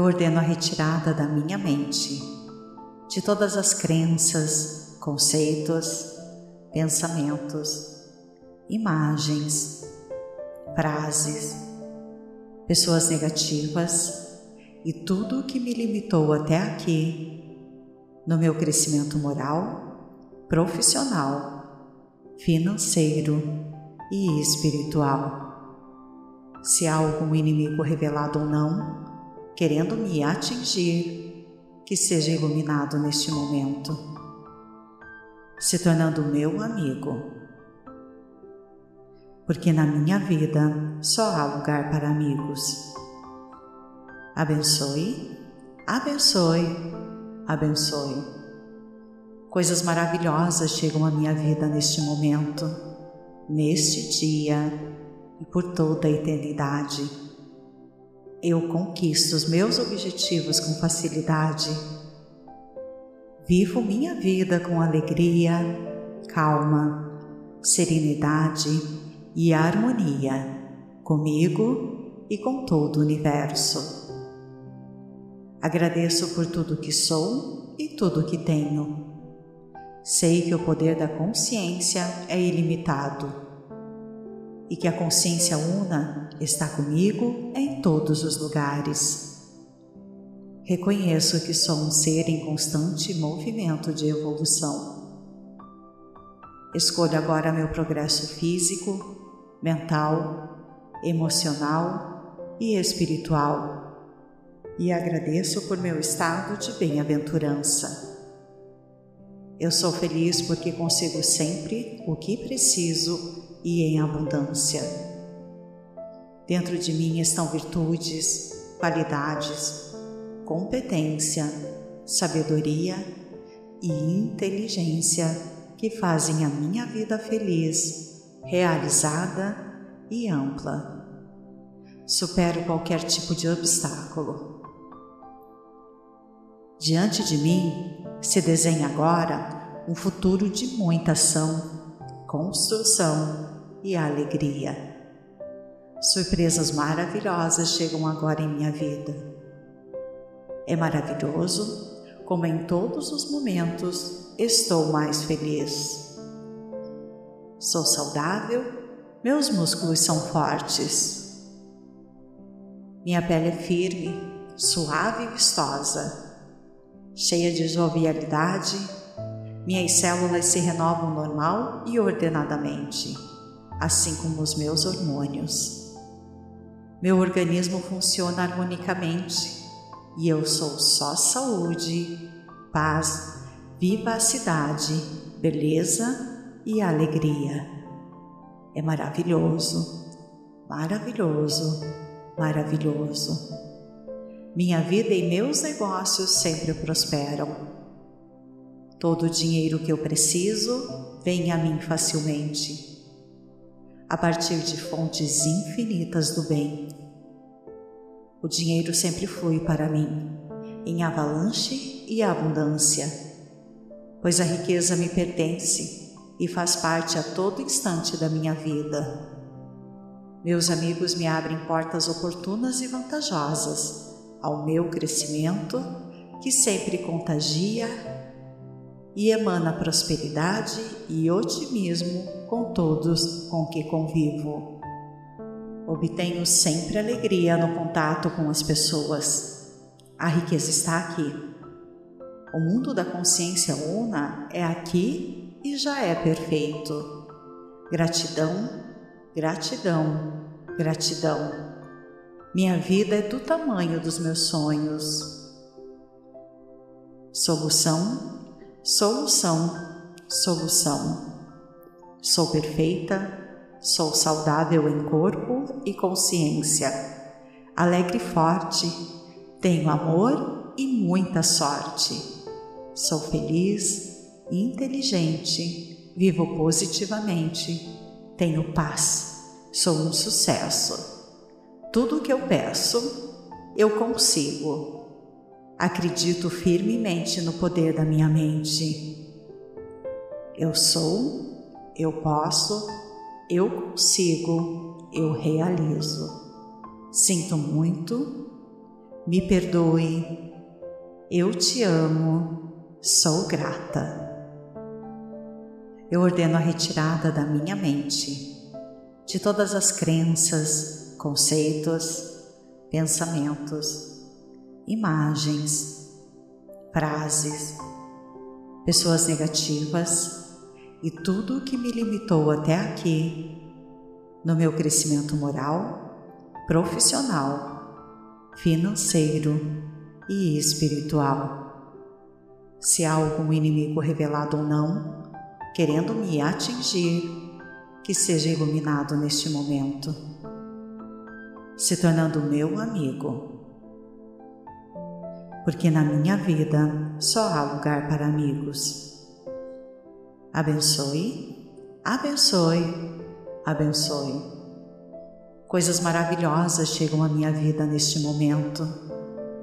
eu ordeno a retirada da minha mente de todas as crenças, conceitos, pensamentos, imagens, frases, pessoas negativas e tudo o que me limitou até aqui no meu crescimento moral, profissional, financeiro e espiritual. Se há algum inimigo revelado ou não, querendo me atingir, que seja iluminado neste momento, se tornando meu amigo. Porque na minha vida só há lugar para amigos. Abençoe, abençoe, abençoe. Coisas maravilhosas chegam à minha vida neste momento, neste dia e por toda a eternidade eu conquisto os meus objetivos com facilidade. Vivo minha vida com alegria, calma, serenidade e harmonia comigo e com todo o universo. Agradeço por tudo que sou e tudo que tenho. Sei que o poder da consciência é ilimitado e que a consciência una está comigo em todos os lugares. Reconheço que sou um ser em constante movimento de evolução. Escolho agora meu progresso físico, mental, emocional e espiritual e agradeço por meu estado de bem-aventurança. Eu sou feliz porque consigo sempre o que preciso e em abundância. Dentro de mim estão virtudes, qualidades, competência, sabedoria e inteligência que fazem a minha vida feliz, realizada e ampla. Supero qualquer tipo de obstáculo. Diante de mim se desenha agora um futuro de muita ação construção e alegria. Surpresas maravilhosas chegam agora em minha vida. É maravilhoso como em todos os momentos estou mais feliz. Sou saudável, meus músculos são fortes. Minha pele é firme, suave e vistosa, cheia de jovialidade minhas células se renovam normal e ordenadamente, assim como os meus hormônios. Meu organismo funciona harmonicamente e eu sou só saúde, paz, vivacidade, beleza e alegria. É maravilhoso, maravilhoso, maravilhoso. Minha vida e meus negócios sempre prosperam Todo o dinheiro que eu preciso vem a mim facilmente, a partir de fontes infinitas do bem. O dinheiro sempre flui para mim, em avalanche e abundância, pois a riqueza me pertence e faz parte a todo instante da minha vida. Meus amigos me abrem portas oportunas e vantajosas ao meu crescimento, que sempre contagia e emana prosperidade e otimismo com todos com que convivo. Obtenho sempre alegria no contato com as pessoas. A riqueza está aqui. O mundo da consciência una é aqui e já é perfeito. Gratidão, gratidão, gratidão. Minha vida é do tamanho dos meus sonhos. Solução Solução, solução. Sou perfeita, sou saudável em corpo e consciência, alegre e forte, tenho amor e muita sorte. Sou feliz inteligente, vivo positivamente, tenho paz, sou um sucesso. Tudo o que eu peço, eu consigo Acredito firmemente no poder da minha mente. Eu sou, eu posso, eu consigo, eu realizo. Sinto muito, me perdoe, eu te amo, sou grata. Eu ordeno a retirada da minha mente de todas as crenças, conceitos, pensamentos, imagens, frases, pessoas negativas e tudo o que me limitou até aqui no meu crescimento moral, profissional, financeiro e espiritual. Se há algum inimigo revelado ou não, querendo me atingir, que seja iluminado neste momento, se tornando meu amigo. Porque na minha vida só há lugar para amigos. Abençoe, abençoe abençoe. Coisas maravilhosas chegam à minha vida neste momento,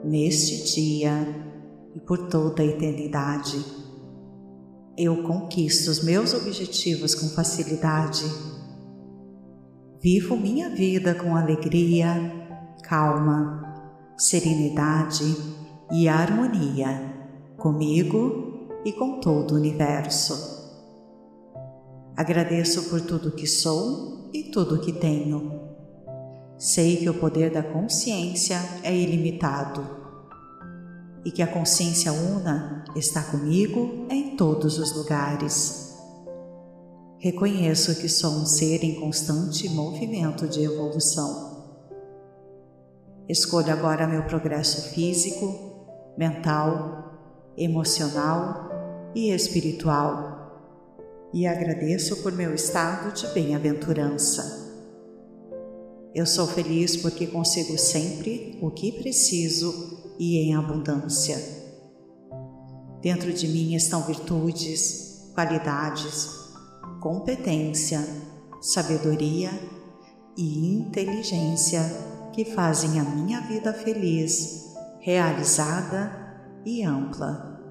neste dia e por toda a eternidade. Eu conquisto os meus objetivos com facilidade. Vivo minha vida com alegria, calma, serenidade e harmonia comigo e com todo o universo. Agradeço por tudo que sou e tudo que tenho. Sei que o poder da consciência é ilimitado e que a consciência una está comigo em todos os lugares. Reconheço que sou um ser em constante movimento de evolução. Escolho agora meu progresso físico, mental, emocional e espiritual e agradeço por meu estado de bem-aventurança. Eu sou feliz porque consigo sempre o que preciso e em abundância. Dentro de mim estão virtudes, qualidades, competência, sabedoria e inteligência que fazem a minha vida feliz, realizada e ampla.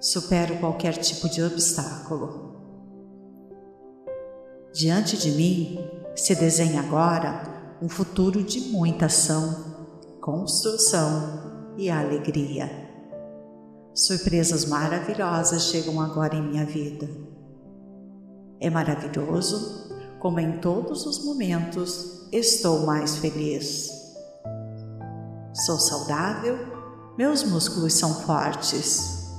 Supero qualquer tipo de obstáculo Diante de mim se desenha agora um futuro de muita ação, construção e alegria. Surpresas maravilhosas chegam agora em minha vida. É maravilhoso como em todos os momentos estou mais feliz. Sou saudável, meus músculos são fortes.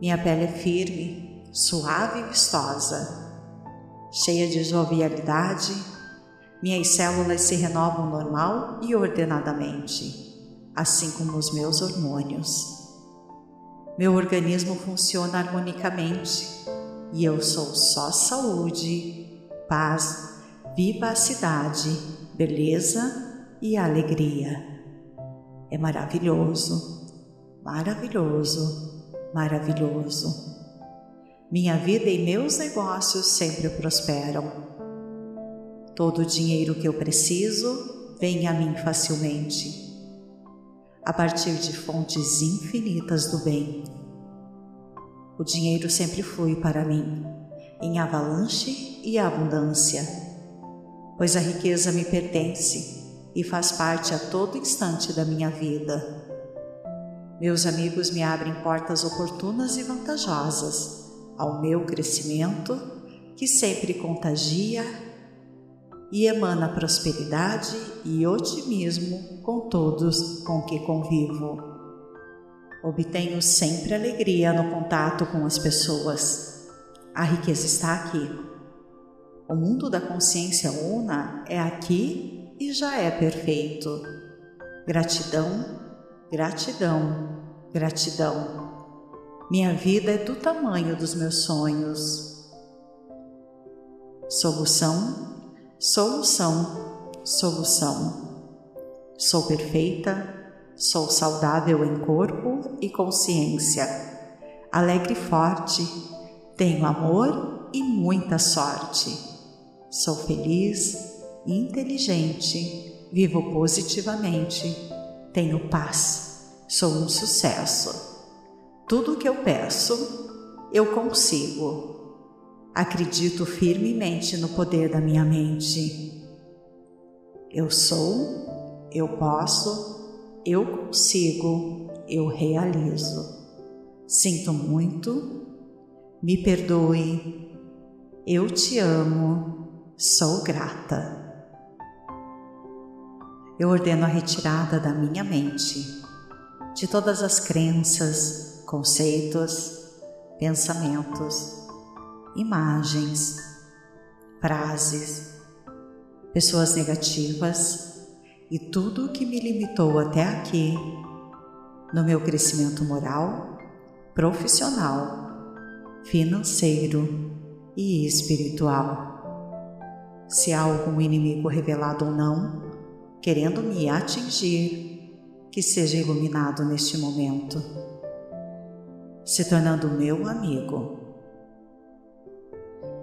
Minha pele é firme, suave e vistosa cheia de jovialidade, minhas células se renovam normal e ordenadamente, assim como os meus hormônios. Meu organismo funciona harmonicamente e eu sou só saúde, paz, vivacidade, beleza e alegria. É maravilhoso, maravilhoso, maravilhoso. Minha vida e meus negócios sempre prosperam. Todo o dinheiro que eu preciso vem a mim facilmente, a partir de fontes infinitas do bem. O dinheiro sempre flui para mim, em avalanche e abundância, pois a riqueza me pertence e faz parte a todo instante da minha vida. Meus amigos me abrem portas oportunas e vantajosas ao meu crescimento, que sempre contagia e emana prosperidade e otimismo com todos com que convivo. Obtenho sempre alegria no contato com as pessoas. A riqueza está aqui. O mundo da consciência una é aqui e já é perfeito. Gratidão, gratidão, gratidão. Minha vida é do tamanho dos meus sonhos. Solução, solução, solução. Sou perfeita, sou saudável em corpo e consciência, alegre e forte, tenho amor e muita sorte. Sou feliz, inteligente, vivo positivamente, tenho paz, sou um sucesso. Tudo o que eu peço, eu consigo. Acredito firmemente no poder da minha mente. Eu sou, eu posso, eu consigo, eu realizo. Sinto muito, me perdoe, eu te amo, sou grata. Eu ordeno a retirada da minha mente de todas as crenças, conceitos, pensamentos, imagens, frases, pessoas negativas e tudo o que me limitou até aqui no meu crescimento moral, profissional, financeiro e espiritual. Se há algum inimigo revelado ou não, querendo me atingir, que seja iluminado neste momento, se tornando meu amigo.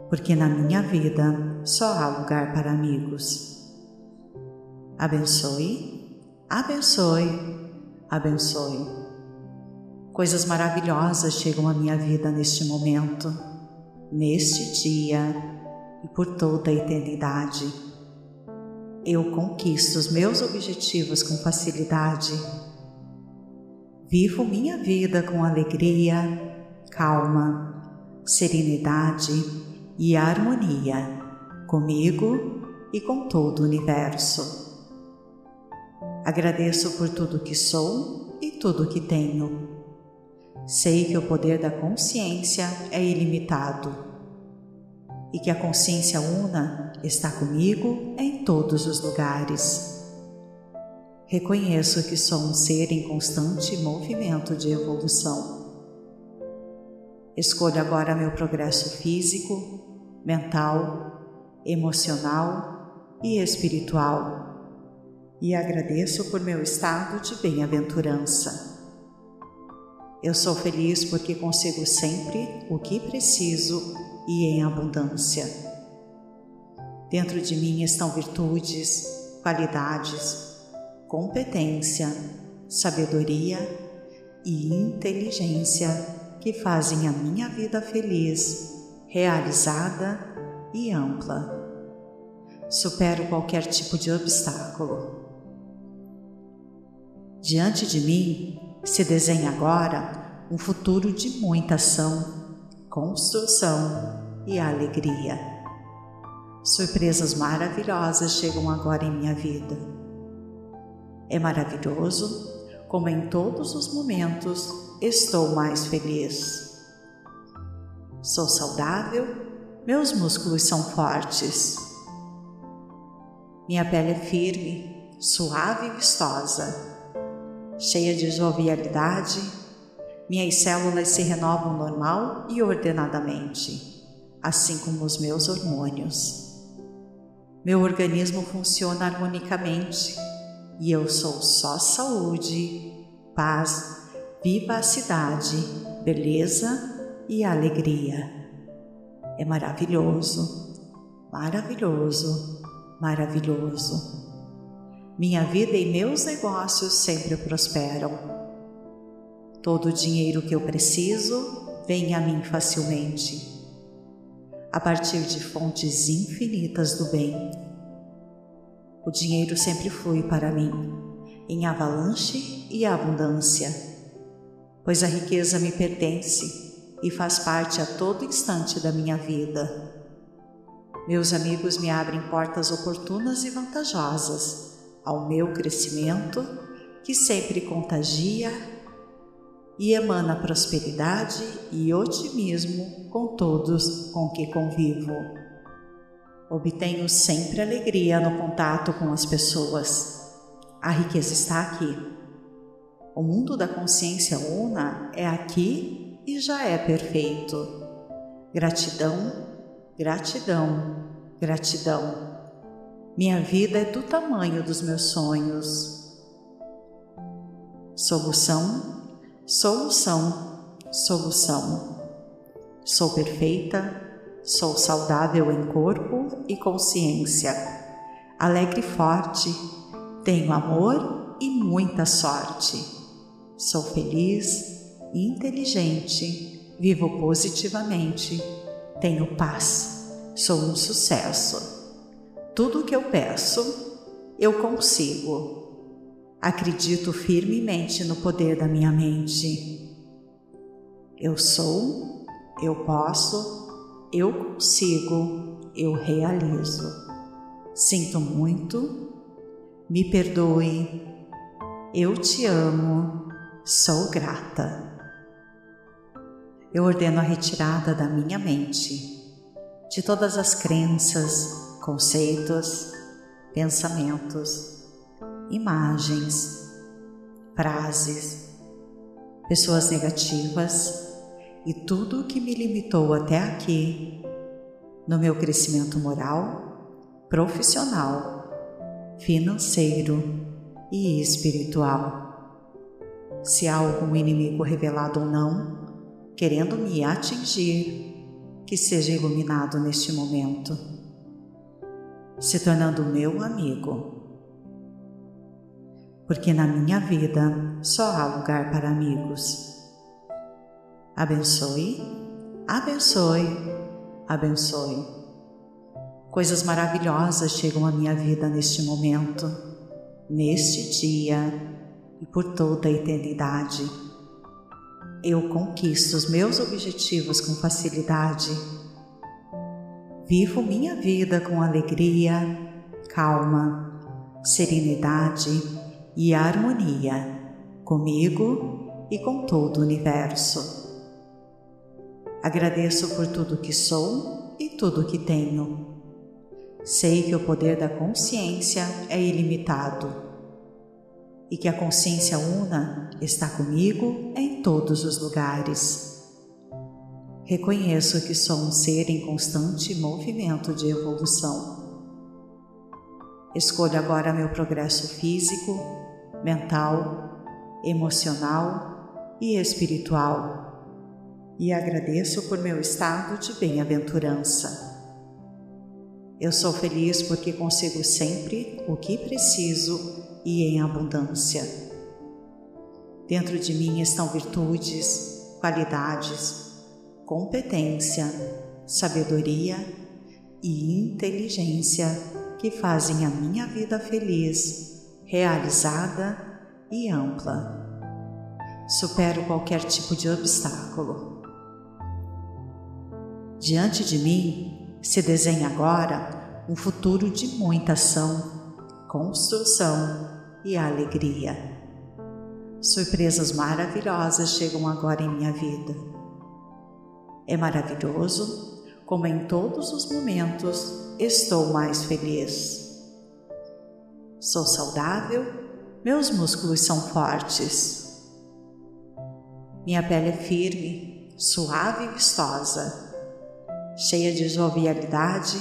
Porque na minha vida só há lugar para amigos. Abençoe, abençoe, abençoe. Coisas maravilhosas chegam à minha vida neste momento, neste dia e por toda a eternidade eu conquisto os meus objetivos com facilidade. Vivo minha vida com alegria, calma, serenidade e harmonia comigo e com todo o universo. Agradeço por tudo que sou e tudo que tenho. Sei que o poder da consciência é ilimitado e que a consciência una está comigo em todos os lugares. Reconheço que sou um ser em constante movimento de evolução. Escolho agora meu progresso físico, mental, emocional e espiritual e agradeço por meu estado de bem-aventurança. Eu sou feliz porque consigo sempre o que preciso e em abundância. Dentro de mim estão virtudes, qualidades, competência, sabedoria e inteligência que fazem a minha vida feliz, realizada e ampla. Supero qualquer tipo de obstáculo. Diante de mim se desenha agora um futuro de muita ação construção e alegria. Surpresas maravilhosas chegam agora em minha vida. É maravilhoso como em todos os momentos estou mais feliz. Sou saudável, meus músculos são fortes. Minha pele é firme, suave e vistosa, cheia de jovialidade minhas células se renovam normal e ordenadamente, assim como os meus hormônios. Meu organismo funciona harmonicamente e eu sou só saúde, paz, vivacidade, beleza e alegria. É maravilhoso, maravilhoso, maravilhoso. Minha vida e meus negócios sempre prosperam Todo o dinheiro que eu preciso vem a mim facilmente, a partir de fontes infinitas do bem. O dinheiro sempre flui para mim, em avalanche e abundância, pois a riqueza me pertence e faz parte a todo instante da minha vida. Meus amigos me abrem portas oportunas e vantajosas ao meu crescimento, que sempre contagia e emana prosperidade e otimismo com todos com que convivo. Obtenho sempre alegria no contato com as pessoas. A riqueza está aqui. O mundo da consciência una é aqui e já é perfeito. Gratidão, gratidão, gratidão. Minha vida é do tamanho dos meus sonhos. Solução Solução, solução. Sou perfeita, sou saudável em corpo e consciência, alegre e forte, tenho amor e muita sorte. Sou feliz, inteligente, vivo positivamente, tenho paz, sou um sucesso. Tudo o que eu peço, eu consigo. Acredito firmemente no poder da minha mente. Eu sou, eu posso, eu consigo, eu realizo. Sinto muito, me perdoe, eu te amo, sou grata. Eu ordeno a retirada da minha mente de todas as crenças, conceitos, pensamentos, imagens, frases, pessoas negativas e tudo o que me limitou até aqui no meu crescimento moral, profissional, financeiro e espiritual. Se há algum inimigo revelado ou não, querendo me atingir, que seja iluminado neste momento, se tornando meu amigo. Porque na minha vida só há lugar para amigos. Abençoe, abençoe, abençoe. Coisas maravilhosas chegam à minha vida neste momento, neste dia e por toda a eternidade eu conquisto os meus objetivos com facilidade. Vivo minha vida com alegria, calma, serenidade e harmonia comigo e com todo o universo. Agradeço por tudo que sou e tudo que tenho. Sei que o poder da consciência é ilimitado e que a consciência una está comigo em todos os lugares. Reconheço que sou um ser em constante movimento de evolução. Escolho agora meu progresso físico, mental, emocional e espiritual e agradeço por meu estado de bem-aventurança. Eu sou feliz porque consigo sempre o que preciso e em abundância. Dentro de mim estão virtudes, qualidades, competência, sabedoria e inteligência que fazem a minha vida feliz, realizada e ampla. Supero qualquer tipo de obstáculo. Diante de mim se desenha agora um futuro de muita ação, construção e alegria. Surpresas maravilhosas chegam agora em minha vida. É maravilhoso como em todos os momentos estou mais feliz. Sou saudável, meus músculos são fortes. Minha pele é firme, suave e vistosa, cheia de jovialidade.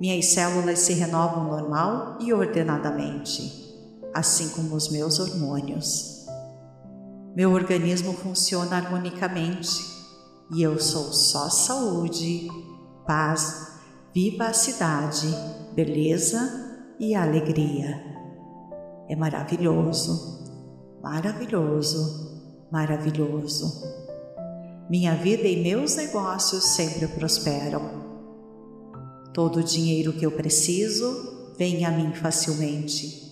Minhas células se renovam normal e ordenadamente assim como os meus hormônios. Meu organismo funciona harmonicamente e eu sou só saúde, paz, vivacidade, beleza e alegria. É maravilhoso, maravilhoso, maravilhoso. Minha vida e meus negócios sempre prosperam. Todo o dinheiro que eu preciso vem a mim facilmente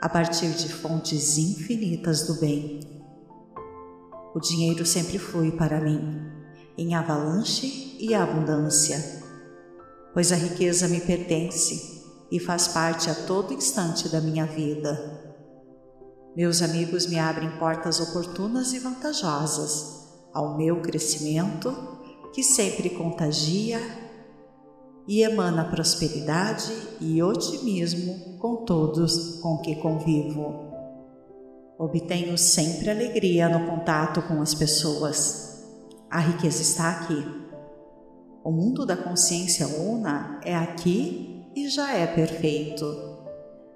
a partir de fontes infinitas do bem. O dinheiro sempre flui para mim, em avalanche e abundância, pois a riqueza me pertence e faz parte a todo instante da minha vida. Meus amigos me abrem portas oportunas e vantajosas ao meu crescimento, que sempre contagia e emana prosperidade e otimismo com todos com que convivo. Obtenho sempre alegria no contato com as pessoas. A riqueza está aqui. O mundo da consciência una é aqui e já é perfeito.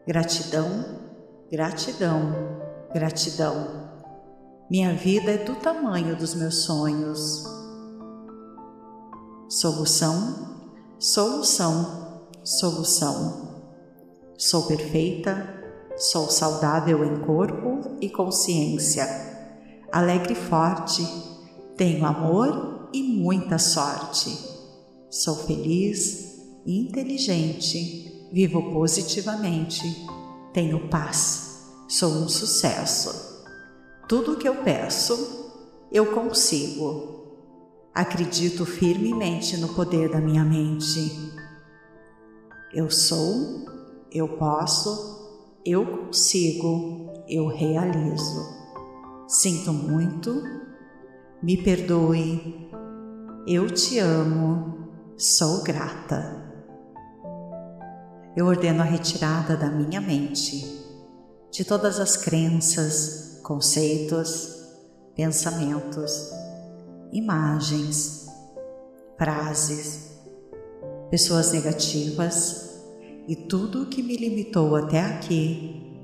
Gratidão, gratidão, gratidão. Minha vida é do tamanho dos meus sonhos. Solução Solução, solução. Sou perfeita, sou saudável em corpo e consciência, alegre e forte, tenho amor e muita sorte. Sou feliz, inteligente, vivo positivamente, tenho paz, Sou um sucesso. Tudo o que eu peço, eu consigo. Acredito firmemente no poder da minha mente. Eu sou, eu posso, eu consigo, eu realizo. Sinto muito, me perdoe, eu te amo, sou grata. Eu ordeno a retirada da minha mente de todas as crenças, conceitos, pensamentos, imagens, frases, pessoas negativas e tudo o que me limitou até aqui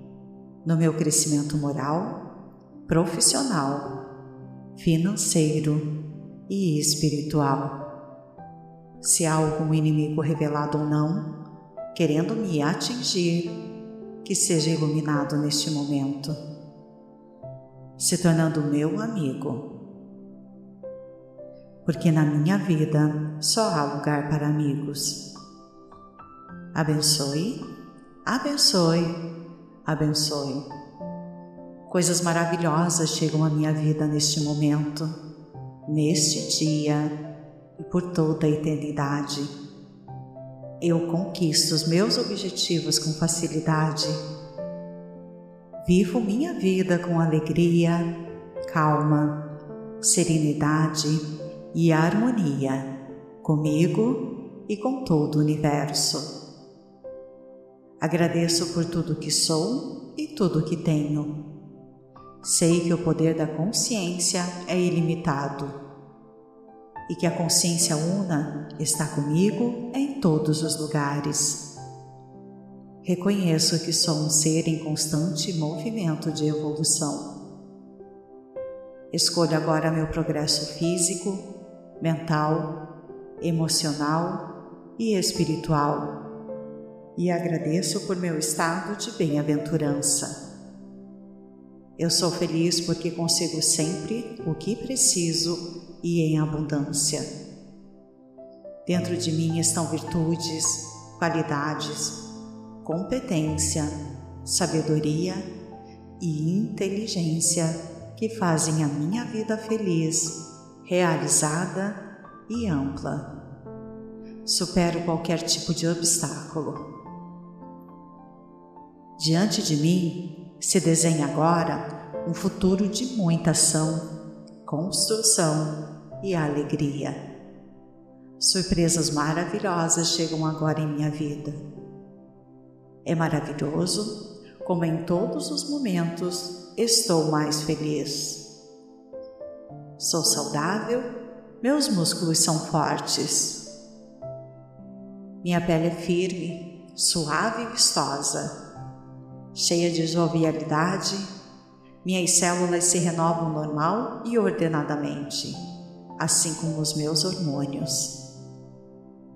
no meu crescimento moral, profissional, financeiro e espiritual. Se há algum inimigo revelado ou não, querendo me atingir, que seja iluminado neste momento, se tornando meu amigo. Porque na minha vida só há lugar para amigos. Abençoe, abençoe, abençoe. Coisas maravilhosas chegam à minha vida neste momento, neste dia e por toda a eternidade eu conquisto os meus objetivos com facilidade. Vivo minha vida com alegria, calma, serenidade e harmonia comigo e com todo o universo. Agradeço por tudo que sou e tudo que tenho. Sei que o poder da consciência é ilimitado e que a consciência una está comigo em todos os lugares. Reconheço que sou um ser em constante movimento de evolução. Escolho agora meu progresso físico, mental, emocional e espiritual e agradeço por meu estado de bem-aventurança. Eu sou feliz porque consigo sempre o que preciso e em abundância. Dentro de mim estão virtudes, qualidades, competência, sabedoria e inteligência que fazem a minha vida feliz, realizada e ampla. Supero qualquer tipo de obstáculo. Diante de mim se desenha agora um futuro de muita ação, construção e alegria. Surpresas maravilhosas chegam agora em minha vida. É maravilhoso como em todos os momentos estou mais feliz. Sou saudável, meus músculos são fortes. Minha pele é firme, suave e vistosa, cheia de jovialidade. Minhas células se renovam normal e ordenadamente assim como os meus hormônios.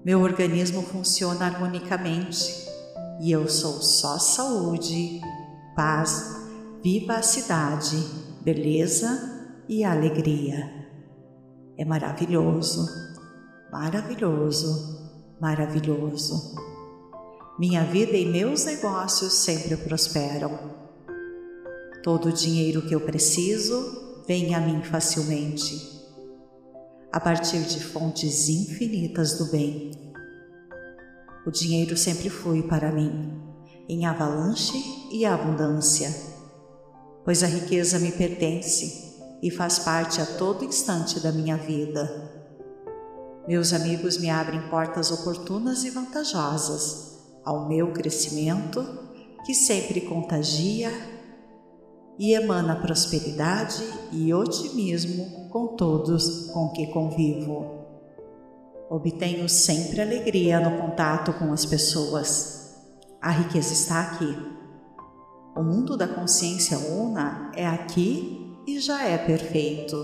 Meu organismo funciona harmonicamente e eu sou só saúde, paz, vivacidade, beleza e alegria. É maravilhoso, maravilhoso, maravilhoso. Minha vida e meus negócios sempre prosperam. Todo o dinheiro que eu preciso vem a mim facilmente a partir de fontes infinitas do bem. O dinheiro sempre flui para mim, em avalanche e abundância, pois a riqueza me pertence e faz parte a todo instante da minha vida. Meus amigos me abrem portas oportunas e vantajosas ao meu crescimento, que sempre contagia e emana prosperidade e otimismo com todos com que convivo. Obtenho sempre alegria no contato com as pessoas. A riqueza está aqui. O mundo da consciência una é aqui e já é perfeito.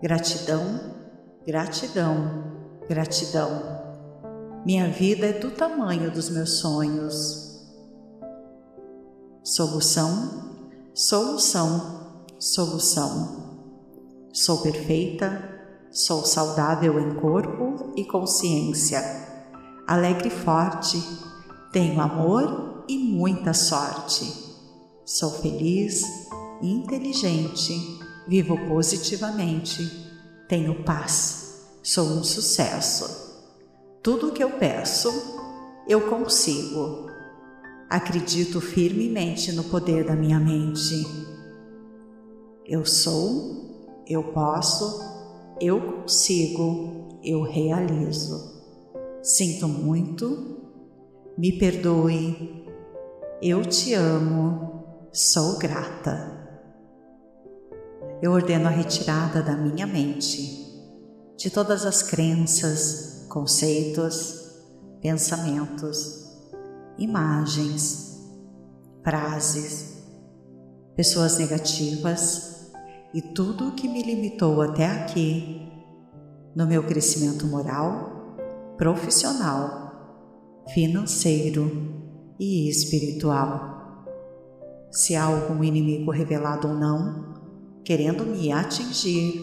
Gratidão, gratidão, gratidão. Minha vida é do tamanho dos meus sonhos. Solução Solução, solução. Sou perfeita, sou saudável em corpo e consciência, alegre e forte, tenho amor e muita sorte. Sou feliz inteligente, vivo positivamente, tenho paz, sou um sucesso. Tudo o que eu peço, eu consigo. Acredito firmemente no poder da minha mente. Eu sou, eu posso, eu consigo, eu realizo. Sinto muito, me perdoe, eu te amo, sou grata. Eu ordeno a retirada da minha mente de todas as crenças, conceitos, pensamentos, imagens, frases, pessoas negativas e tudo o que me limitou até aqui no meu crescimento moral, profissional, financeiro e espiritual. Se há algum inimigo revelado ou não, querendo me atingir,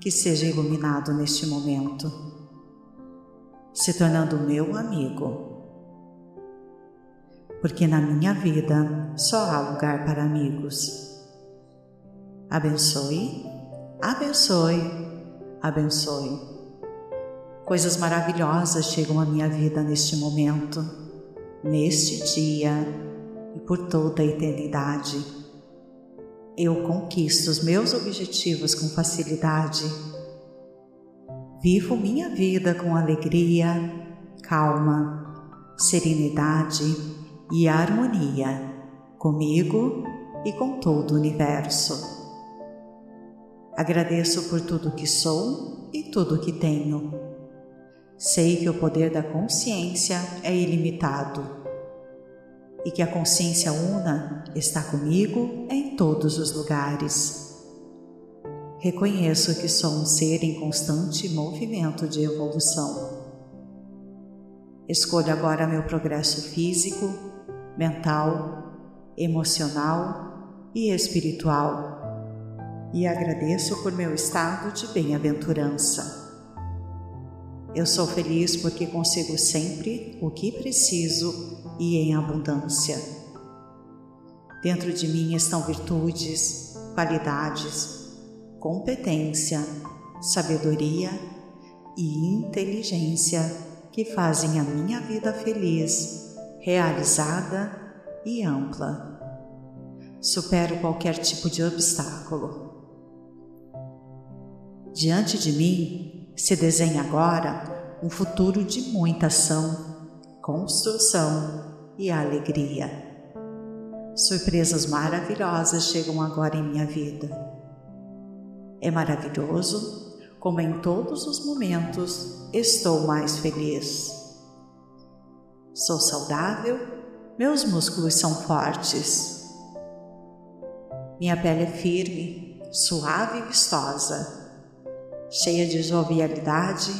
que seja iluminado neste momento, se tornando meu amigo porque na minha vida só há lugar para amigos. Abençoe, abençoe, abençoe. Coisas maravilhosas chegam à minha vida neste momento, neste dia e por toda a eternidade. Eu conquisto os meus objetivos com facilidade. Vivo minha vida com alegria, calma, serenidade e harmonia comigo e com todo o universo. Agradeço por tudo que sou e tudo que tenho. Sei que o poder da consciência é ilimitado e que a consciência una está comigo em todos os lugares. Reconheço que sou um ser em constante movimento de evolução. Escolho agora meu progresso físico, mental, emocional e espiritual e agradeço por meu estado de bem-aventurança. Eu sou feliz porque consigo sempre o que preciso e em abundância. Dentro de mim estão virtudes, qualidades, competência, sabedoria e inteligência que fazem a minha vida feliz realizada e ampla. Supero qualquer tipo de obstáculo. Diante de mim se desenha agora um futuro de muita ação, construção e alegria. Surpresas maravilhosas chegam agora em minha vida. É maravilhoso como em todos os momentos estou mais feliz. Sou saudável, meus músculos são fortes. Minha pele é firme, suave e vistosa, cheia de jovialidade.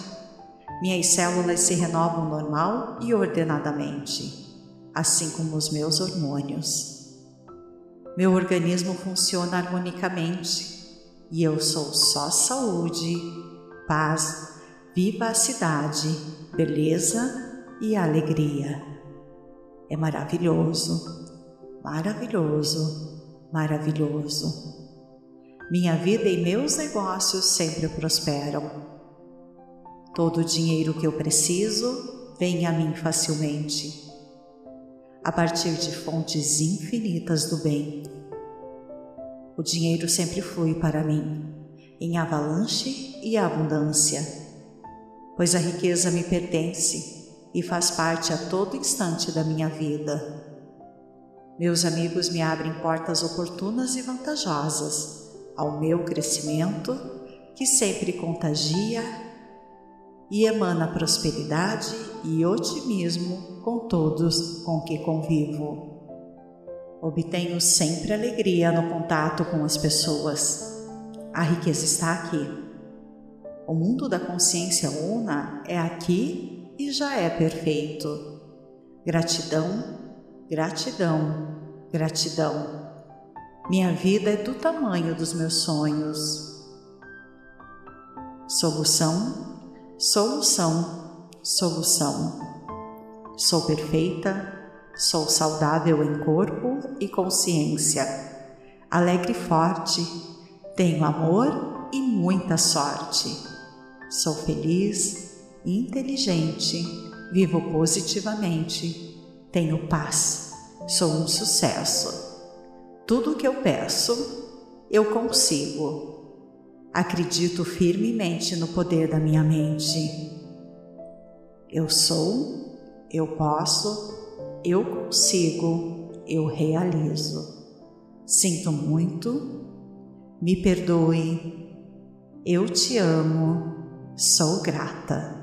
Minhas células se renovam normal e ordenadamente, assim como os meus hormônios. Meu organismo funciona harmonicamente e eu sou só saúde, paz, vivacidade, beleza e alegria. É maravilhoso, maravilhoso, maravilhoso. Minha vida e meus negócios sempre prosperam. Todo o dinheiro que eu preciso vem a mim facilmente, a partir de fontes infinitas do bem. O dinheiro sempre flui para mim, em avalanche e abundância, pois a riqueza me pertence e faz parte a todo instante da minha vida. Meus amigos me abrem portas oportunas e vantajosas ao meu crescimento, que sempre contagia e emana prosperidade e otimismo com todos com que convivo. Obtenho sempre alegria no contato com as pessoas. A riqueza está aqui. O mundo da consciência una é aqui e já é perfeito. Gratidão, gratidão, gratidão. Minha vida é do tamanho dos meus sonhos. Solução, solução, solução. Sou perfeita, Sou saudável em corpo e consciência. Alegre e forte. Tenho amor e muita sorte. Sou feliz inteligente. Vivo positivamente. Tenho paz. Sou um sucesso. Tudo o que eu peço, eu consigo. Acredito firmemente no poder da minha mente. Eu sou, eu posso, eu consigo, eu realizo. Sinto muito, me perdoe, eu te amo, sou grata.